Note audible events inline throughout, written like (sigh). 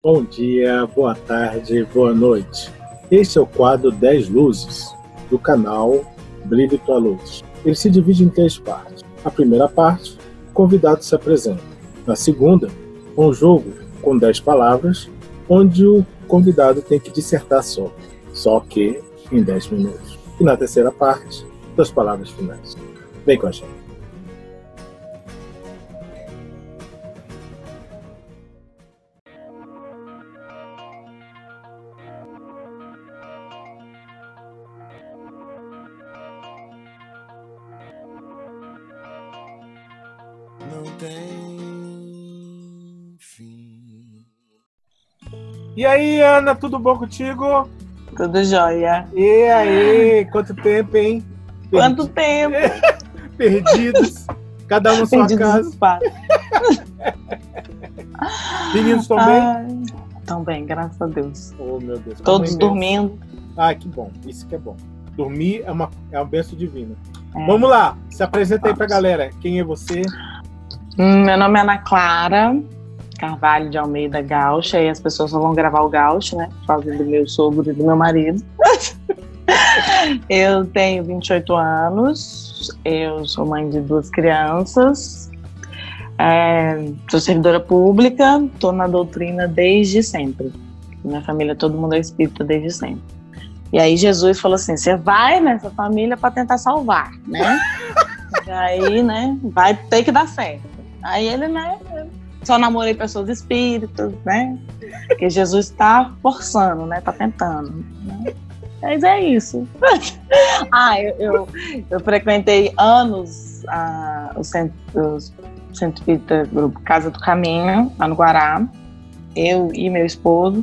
Bom dia, boa tarde, boa noite. Este é o quadro 10 Luzes, do canal Brilhe Tua Luz. Ele se divide em três partes. A primeira parte, o convidado se apresenta. Na segunda, um jogo com 10 palavras, onde o convidado tem que dissertar sobre, só que em 10 minutos. E na terceira parte, das palavras finais. Vem com a gente. Não tem fim. E aí, Ana, tudo bom contigo? Tudo jóia. E aí, quanto tempo, hein? Quanto tempo? (laughs) Perdidos, cada um na sua Perdidos no casa. (laughs) Meninos estão bem? Ai, Tão bem, graças a Deus. Oh, meu Deus. Todos é dormindo. Ah, que bom. Isso que é bom. Dormir é uma, é uma benção divina. É. Vamos lá, se apresenta aí pra Vamos. galera. Quem é você? Hum, Meu nome é Ana Clara Carvalho de Almeida Gaúcha, e as pessoas só vão gravar o Gaúcho, né? Por causa do meu sogro e do meu marido. (laughs) eu tenho 28 anos, eu sou mãe de duas crianças, é, sou servidora pública, estou na doutrina desde sempre. Minha família, todo mundo é espírita desde sempre. E aí Jesus falou assim: você vai nessa família para tentar salvar, né? (laughs) e aí, né, vai ter que dar certo. Aí ele, né, só namorei pessoas espíritas, né? Porque Jesus está forçando, né? Tá tentando. Né? Mas é isso. (laughs) ah, eu, eu, eu frequentei anos ah, o centro, o centro espírita grupo Casa do Caminho, lá no Guará. Eu e meu esposo.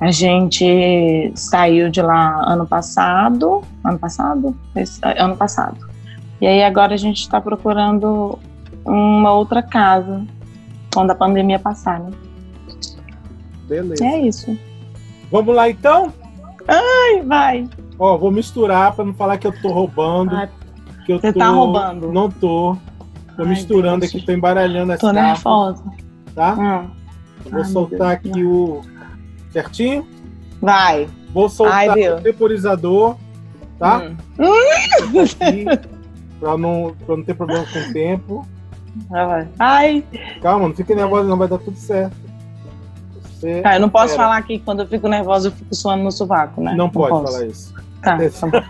A gente saiu de lá ano passado. Ano passado? Ano passado. E aí agora a gente está procurando uma outra casa quando a pandemia passar, né? Beleza. É isso. Vamos lá então? Ai, vai. Ó, vou misturar pra não falar que eu tô roubando. Ai, que eu você tô... tá roubando. Não tô. Tô Ai, misturando Deus. aqui, tô embaralhando as Tô nervosa. tá? Hum, Vou Ai, soltar Deus. aqui o certinho. Vai. Vou soltar o temporizador, tá? Hum, (laughs) Aqui, pra, não, pra não ter problema com o tempo. Vai. Ai, Calma, não fique nervosa, não vai dar tudo certo. Você tá, eu não posso espera. falar aqui que quando eu fico nervosa eu fico suando no sovaco, né? Não pode posso. falar isso. Tá, Atenção. tá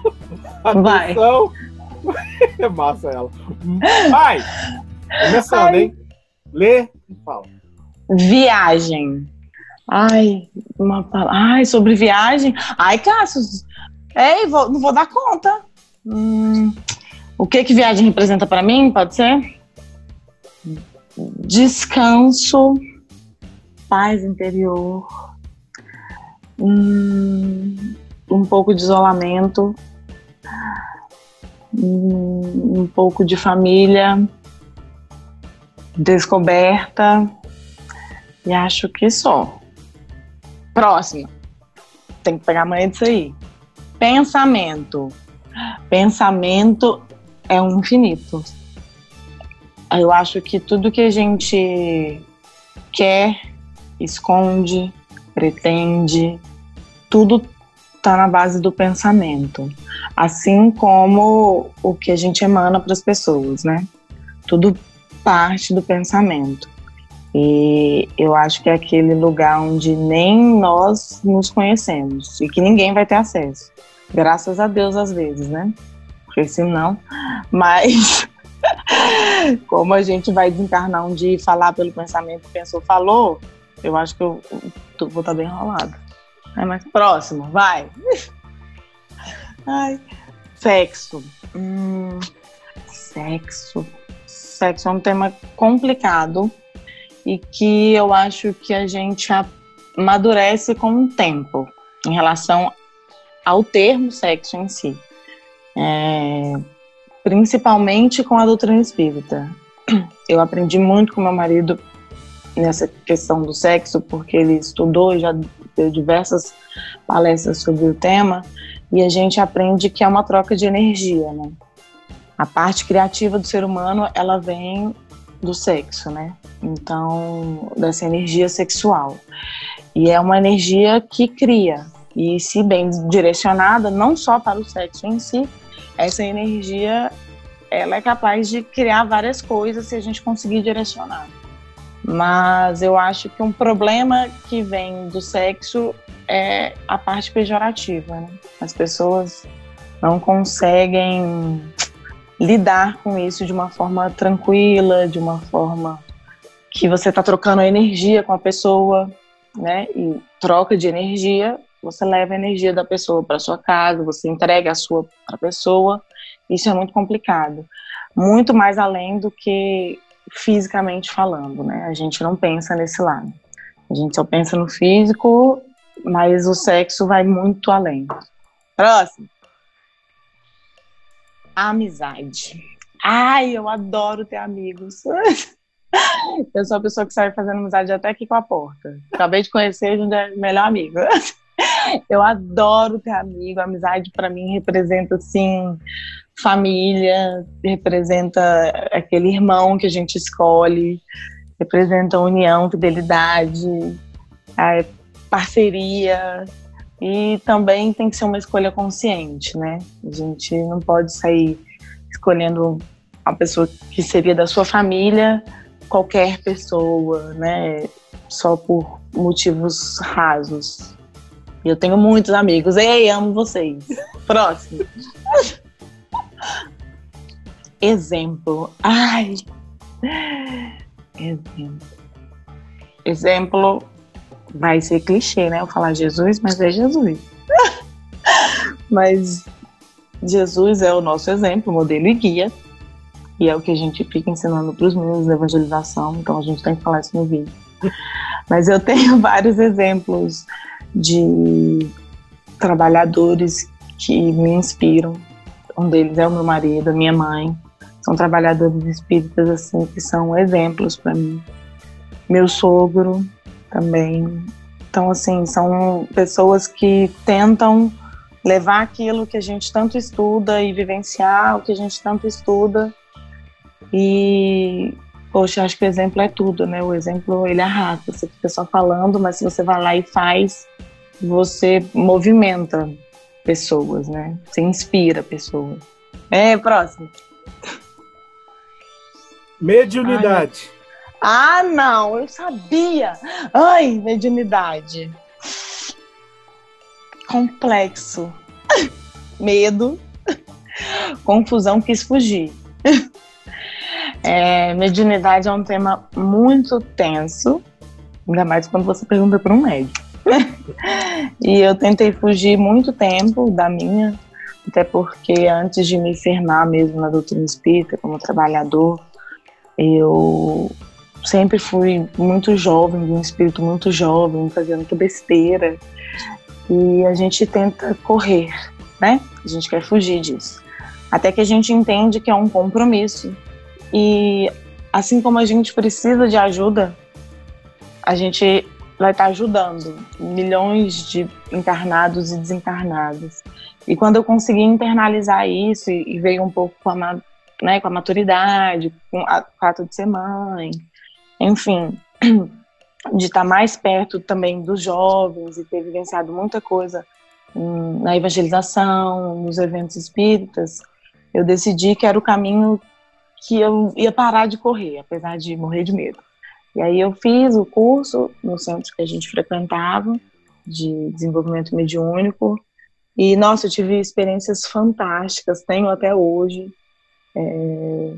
bom. Vai. Atenção. (laughs) É massa ela. Vai! Começando, Ai. hein? Lê e fala. Viagem. Ai, uma palavra. Ai, sobre viagem. Ai, Cassius. Ei, vou- não vou dar conta. Hum, o que que viagem representa para mim? Pode ser? Descanso, paz interior, hum, um pouco de isolamento, hum, um pouco de família, descoberta. E acho que só. Próximo. Tem que pegar a manhã disso aí. Pensamento. Pensamento é um infinito. Eu acho que tudo que a gente quer, esconde, pretende, tudo tá na base do pensamento. Assim como o que a gente emana para as pessoas, né? Tudo parte do pensamento. E eu acho que é aquele lugar onde nem nós nos conhecemos e que ninguém vai ter acesso. Graças a Deus, às vezes, né? Porque senão. (laughs) Mas, como a gente vai desencarnar um dia e falar pelo pensamento que pensou, falou, eu acho que eu, eu vou estar bem enrolado. É, mas próximo, vai. (laughs) Ai, sexo. Hum, sexo. Sexo é um tema complicado e que eu acho que a gente amadurece com o tempo em relação ao termo sexo em si. É, principalmente com a doutrina espírita. (clears throat) Eu aprendi muito com meu marido nessa questão do sexo, porque ele estudou e já deu diversas palestras sobre o tema, e a gente aprende que é uma troca de energia, né? A parte criativa do ser humano, ela vem do sexo, né? Então, dessa energia sexual. E é uma energia que cria. E se bem direcionada, não só para o sexo em si, essa energia ela é capaz de criar várias coisas se a gente conseguir direcionar. Mas eu acho que um problema que vem do sexo é a parte pejorativa. Né? As pessoas não conseguem lidar com isso de uma forma tranquila, de uma forma que você está trocando energia com a pessoa, né? E troca de energia, você leva a energia da pessoa para sua casa, você entrega a sua para a pessoa. Isso é muito complicado, muito mais além do que fisicamente falando, né? A gente não pensa nesse lado. A gente só pensa no físico, mas o sexo vai muito além. Próximo. amizade. Ai, eu adoro ter amigos. (laughs) Eu sou a pessoa que sai fazendo amizade até aqui com a porta. Acabei de conhecer, a gente é melhor amigo. (laughs) Eu adoro ter amigo. A amizade para mim representa assim família, representa aquele irmão que a gente escolhe, representa união, fidelidade, parceria e também tem que ser uma escolha consciente, né? A gente não pode sair escolhendo a pessoa que seria da sua família qualquer pessoa, né? Só por motivos rasos. Eu tenho muitos amigos. Ei, amo vocês. Próximo. (laughs) Exemplo. Ai. Exemplo. Exemplo vai ser clichê, né? Eu falar Jesus, mas é Jesus. (laughs) mas Jesus é o nosso exemplo, modelo e guia e é o que a gente fica ensinando para os meninos da evangelização, então a gente tem que falar isso no vídeo. Mas eu tenho (laughs) vários exemplos de trabalhadores que me inspiram. Um deles é o meu marido, a minha mãe. São trabalhadores espíritas assim que são exemplos para mim. Meu sogro também. Então assim, são pessoas que tentam levar aquilo que a gente tanto estuda e vivenciar o que a gente tanto estuda e, poxa, acho que o exemplo é tudo, né? O exemplo, ele arrasta. Você fica só falando, mas se você vai lá e faz, você movimenta pessoas, né? Você inspira pessoas. É, próximo. Mediunidade. Ai, ah, não, eu sabia. Ai, mediunidade. Complexo. (laughs) Medo. (laughs) Confusão, quis fugir. (laughs) É, mediunidade é um tema muito tenso, ainda mais quando você pergunta para um médico. (laughs) e eu tentei fugir muito tempo da minha, até porque antes de me firmar mesmo na doutrina espírita como trabalhador, eu sempre fui muito jovem, um espírito muito jovem, fazia muita besteira. E a gente tenta correr, né? A gente quer fugir disso. Até que a gente entende que é um compromisso e assim como a gente precisa de ajuda, a gente vai estar ajudando milhões de encarnados e desencarnados. E quando eu consegui internalizar isso e, veio um pouco com a, né, com a maturidade, com o fato de ser mãe, enfim, (clears throat) de estar mais perto também dos jovens e ter vivenciado muita coisa na evangelização, nos eventos espíritas, eu decidi que era o caminho que eu ia parar de correr, apesar de morrer de medo. E aí eu fiz o curso no centro que a gente frequentava de desenvolvimento mediúnico e nossa, eu tive experiências fantásticas, tenho até hoje. É,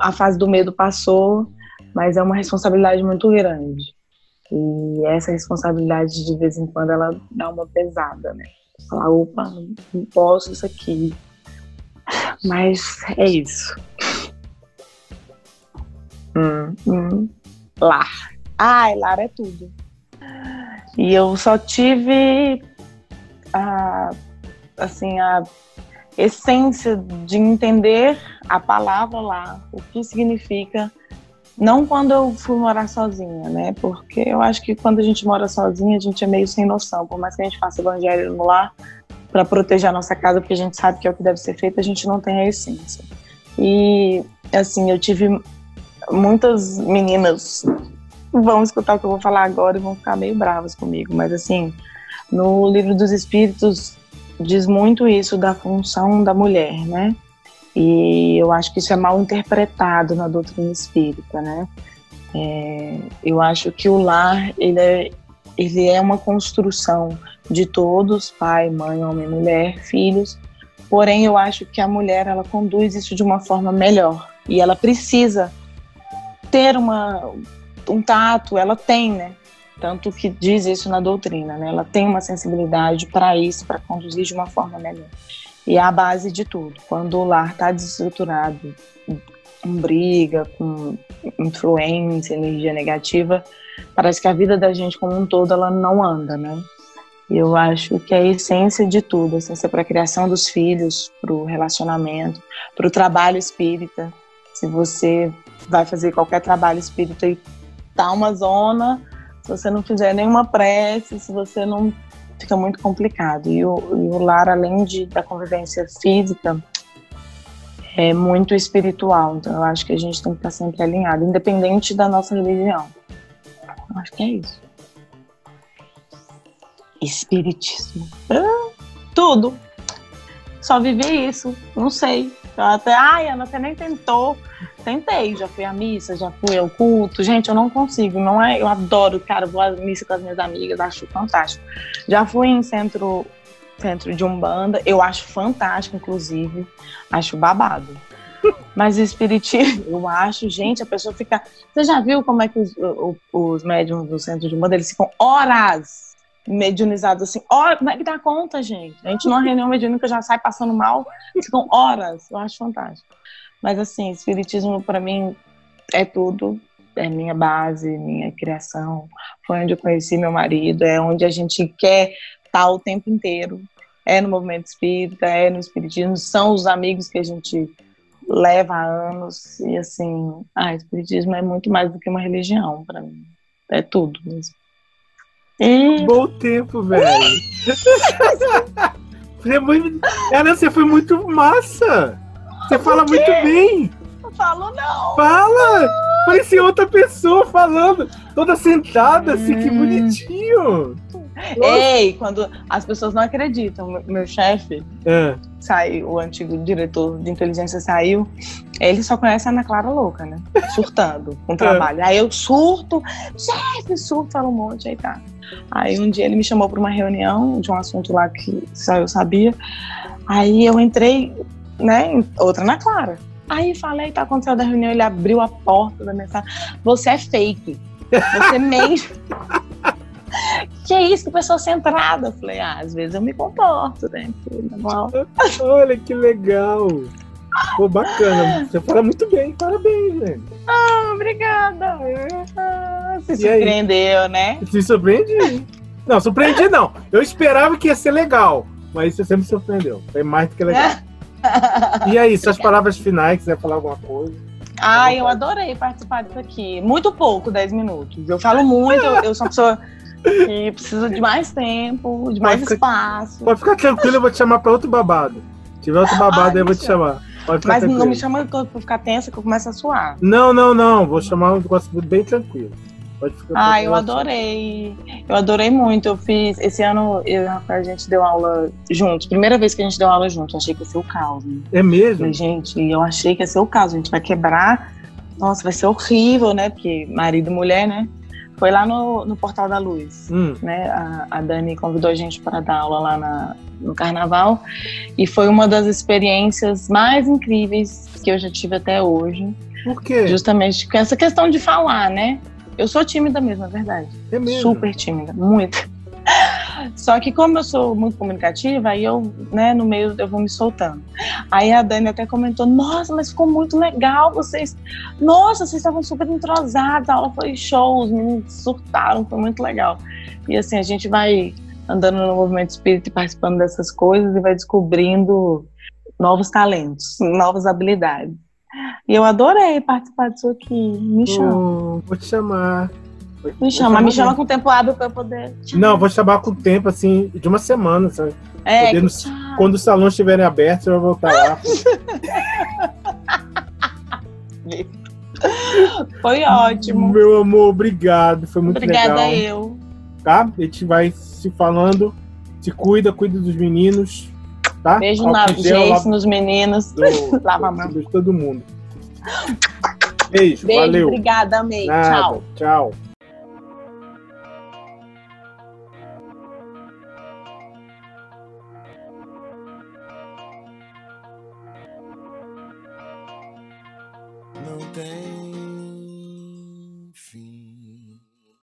a fase do medo passou, mas é uma responsabilidade muito grande. E essa responsabilidade, de vez em quando, ela dá uma pesada, né? Falar, opa, não posso isso aqui. Mas é isso. Hum, hum. Lar. Ai, lar é tudo. E eu só tive a, assim, a essência de entender a palavra lá, o que significa, não quando eu fui morar sozinha, né? Porque eu acho que quando a gente mora sozinha, a gente é meio sem noção, por mais que a gente faça evangelho no lar para proteger a nossa casa, porque a gente sabe que é o que deve ser feito, a gente não tem a essência. E assim, eu tive muitas meninas vão escutar o que eu vou falar agora e vão ficar meio bravas comigo. Mas assim, no livro dos Espíritos diz muito isso da função da mulher, né? E eu acho que isso é mal interpretado na doutrina espírita, né? É, eu acho que o lar ele é, ele é uma construção de todos, pai, mãe, homem, mulher, filhos. Porém, eu acho que a mulher ela conduz isso de uma forma melhor e ela precisa ter uma, um tato, ela tem, né? Tanto que diz isso na doutrina, né? Ela tem uma sensibilidade para isso, para conduzir de uma forma melhor. E é a base de tudo. Quando o lar está desestruturado, com briga, com influência, energia negativa, parece que a vida da gente como um todo ela não anda, né? E eu acho que a essência de tudo, a essência para a criação dos filhos, para o relacionamento, para o trabalho espírita. Se você vai fazer qualquer trabalho espírita e tá uma zona, se você não fizer nenhuma prece, se você não fica muito complicado. E o, e o lar, além de, da convivência física, é muito espiritual. Então, eu acho que a gente tem que estar sempre alinhado, independente da nossa religião. Eu acho que é isso. Espiritismo. Ah, tudo. Só vivi isso. Não sei. Eu até, ai, Ana, você nem tentou. Tentei, já fui à missa, já fui ao culto. Gente, eu não consigo, não é? Eu adoro, cara, vou à missa com as minhas amigas, acho fantástico. Já fui em centro, centro de Umbanda, eu acho fantástico, inclusive, acho babado. Mas espiritismo, eu acho, gente, a pessoa fica. Você já viu como é que os, os, os médiums do centro de Umbanda eles ficam horas mediunizados assim, horas, como é que dá conta, gente? A gente numa reunião mediúnica já sai passando mal, ficam horas, eu acho fantástico. Mas assim, espiritismo para mim é tudo, é minha base, minha criação, foi onde eu conheci meu marido, é onde a gente quer estar o tempo inteiro, é no movimento espírita, é no espiritismo, são os amigos que a gente leva anos, e assim, ah, espiritismo é muito mais do que uma religião para mim, é tudo mesmo. E... Bom tempo, velho. (laughs) você, muito... você foi muito massa. Você fala muito bem. Não falo, não. Fala! Parecia outra pessoa falando, toda sentada, assim, que hum. bonitinho. Ei, quando as pessoas não acreditam, meu chefe é. saiu, o antigo diretor de inteligência saiu, ele só conhece a Ana Clara louca, né? Surtando com o é. trabalho. É. Aí eu surto, chefe, surto, falo um monte, aí tá. Aí um dia ele me chamou para uma reunião de um assunto lá que só eu sabia. Aí eu entrei, né, outra na Clara. Aí falei, tá acontecendo a reunião, ele abriu a porta da mensagem. Você é fake. Você (laughs) mesmo. que é isso, que pessoa centrada. Eu falei, ah, às vezes eu me comporto, né? (laughs) Olha que legal. Pô, bacana. Você fala muito bem, parabéns, velho. Ah, obrigada. Ah, se e surpreendeu, aí? né? Se surpreendi. Não, surpreendi não. Eu esperava que ia ser legal, mas você sempre me surpreendeu. Foi mais do que legal. e aí, suas palavras finais, quiser falar alguma coisa? Ah, eu adorei participar disso aqui. Muito pouco, 10 minutos. Eu falo muito, eu sou uma pessoa que precisa de mais tempo, de mais pode espaço. Ficar, pode ficar tranquilo, eu vou te chamar para outro babado. Se tiver outro babado, Ai, eu vou te chamar. Mas tranquilo. não me chama pra ficar tensa que eu começo a suar. Não, não, não. Vou chamar um negócio bem tranquilo. Pode ficar ah, eu adorei. Eu adorei muito. Eu fiz. Esse ano eu e o Rafael, a gente deu aula juntos. Primeira vez que a gente deu aula juntos. Achei que ia ser o caos. Né? É mesmo? Falei, gente, eu achei que ia ser o caos. A gente vai quebrar. Nossa, vai ser horrível, né? Porque marido e mulher, né? Foi lá no, no Portal da Luz, hum. né? A, a, Dani convidou a gente para dar aula lá na, no Carnaval e foi uma das experiências mais incríveis que eu já tive até hoje. Por quê? Justamente com essa questão de falar, né? Eu sou tímida mesmo, é verdade. É mesmo? Super tímida, muito. Só que como eu sou muito comunicativa, aí eu, né, no meio eu vou me soltando. Aí a Dani até comentou, nossa, mas ficou muito legal, vocês, nossa, vocês estavam super entrosados, a aula foi show, os meninos surtaram, foi muito legal. E assim, a gente vai andando no movimento espírita e participando dessas coisas e vai descobrindo novos talentos, novas habilidades. E eu adorei participar disso aqui. Me chama. Oh, vou te chamar. Me chama, me chama com tempo hábil para eu poder. Não, vou chamar com tempo, assim, de uma semana, sabe? É, quando os salões estiverem abertos, eu vou voltar lá. (laughs) Foi ótimo. Meu amor, obrigado. Foi muito Obrigada legal. eu. Tá? A gente vai se falando. Se cuida, cuida dos meninos. Tá? Beijo Álcool na lava- nos meninos. do- (laughs) Lava a mão. de todo mundo. Beijo, Beijo, valeu. obrigada, amei. Nada, Tchau. Tchau.